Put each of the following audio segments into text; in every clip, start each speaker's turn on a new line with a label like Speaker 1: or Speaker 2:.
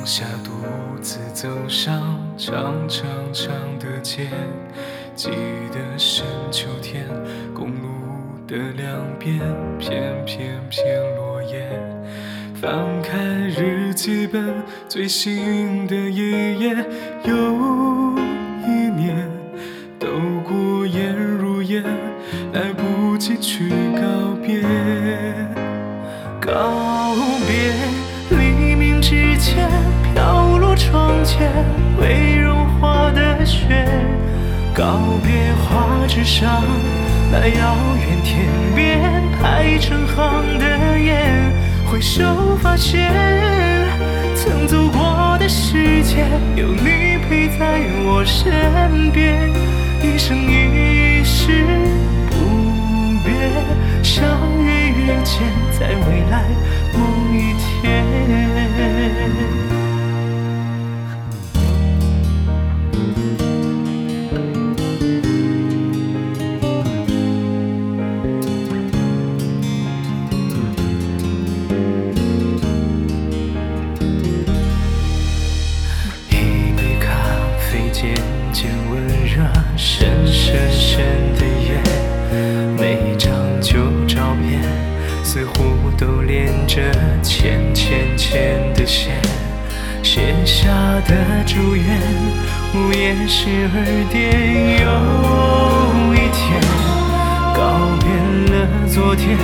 Speaker 1: 放下独自走上长长长的街，记得深秋天，公路的两边片片片落叶。翻开日记本，最新的一页，又一年，都过眼如烟，
Speaker 2: 未融化的雪，告别画纸上那遥远天边排成行的雁。回首发现，曾走过的世界有你陪在我身边，一生一世不变，相遇遇见在未来着浅浅浅的线，写下的祝愿，午夜十二点又一天，告别了昨天，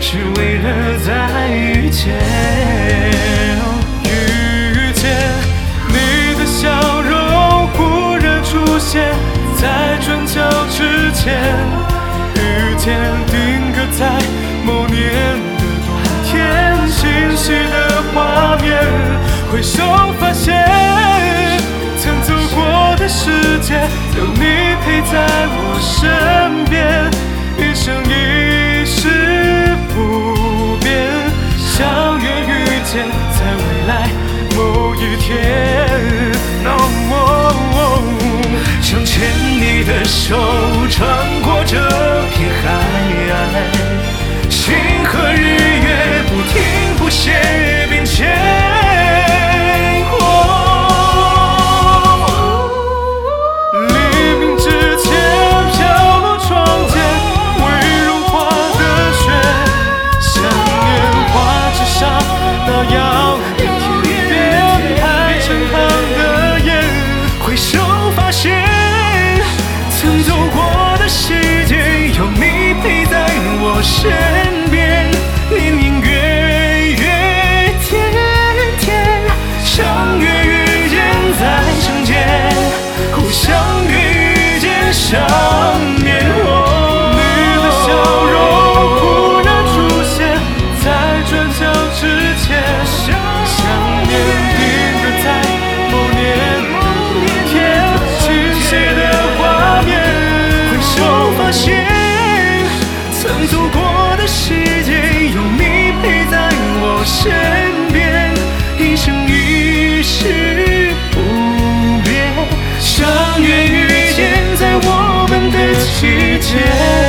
Speaker 2: 是为了再遇见。
Speaker 1: 遇见你的笑容忽然出现在转角之前，遇见定格在回首发现，我
Speaker 2: 季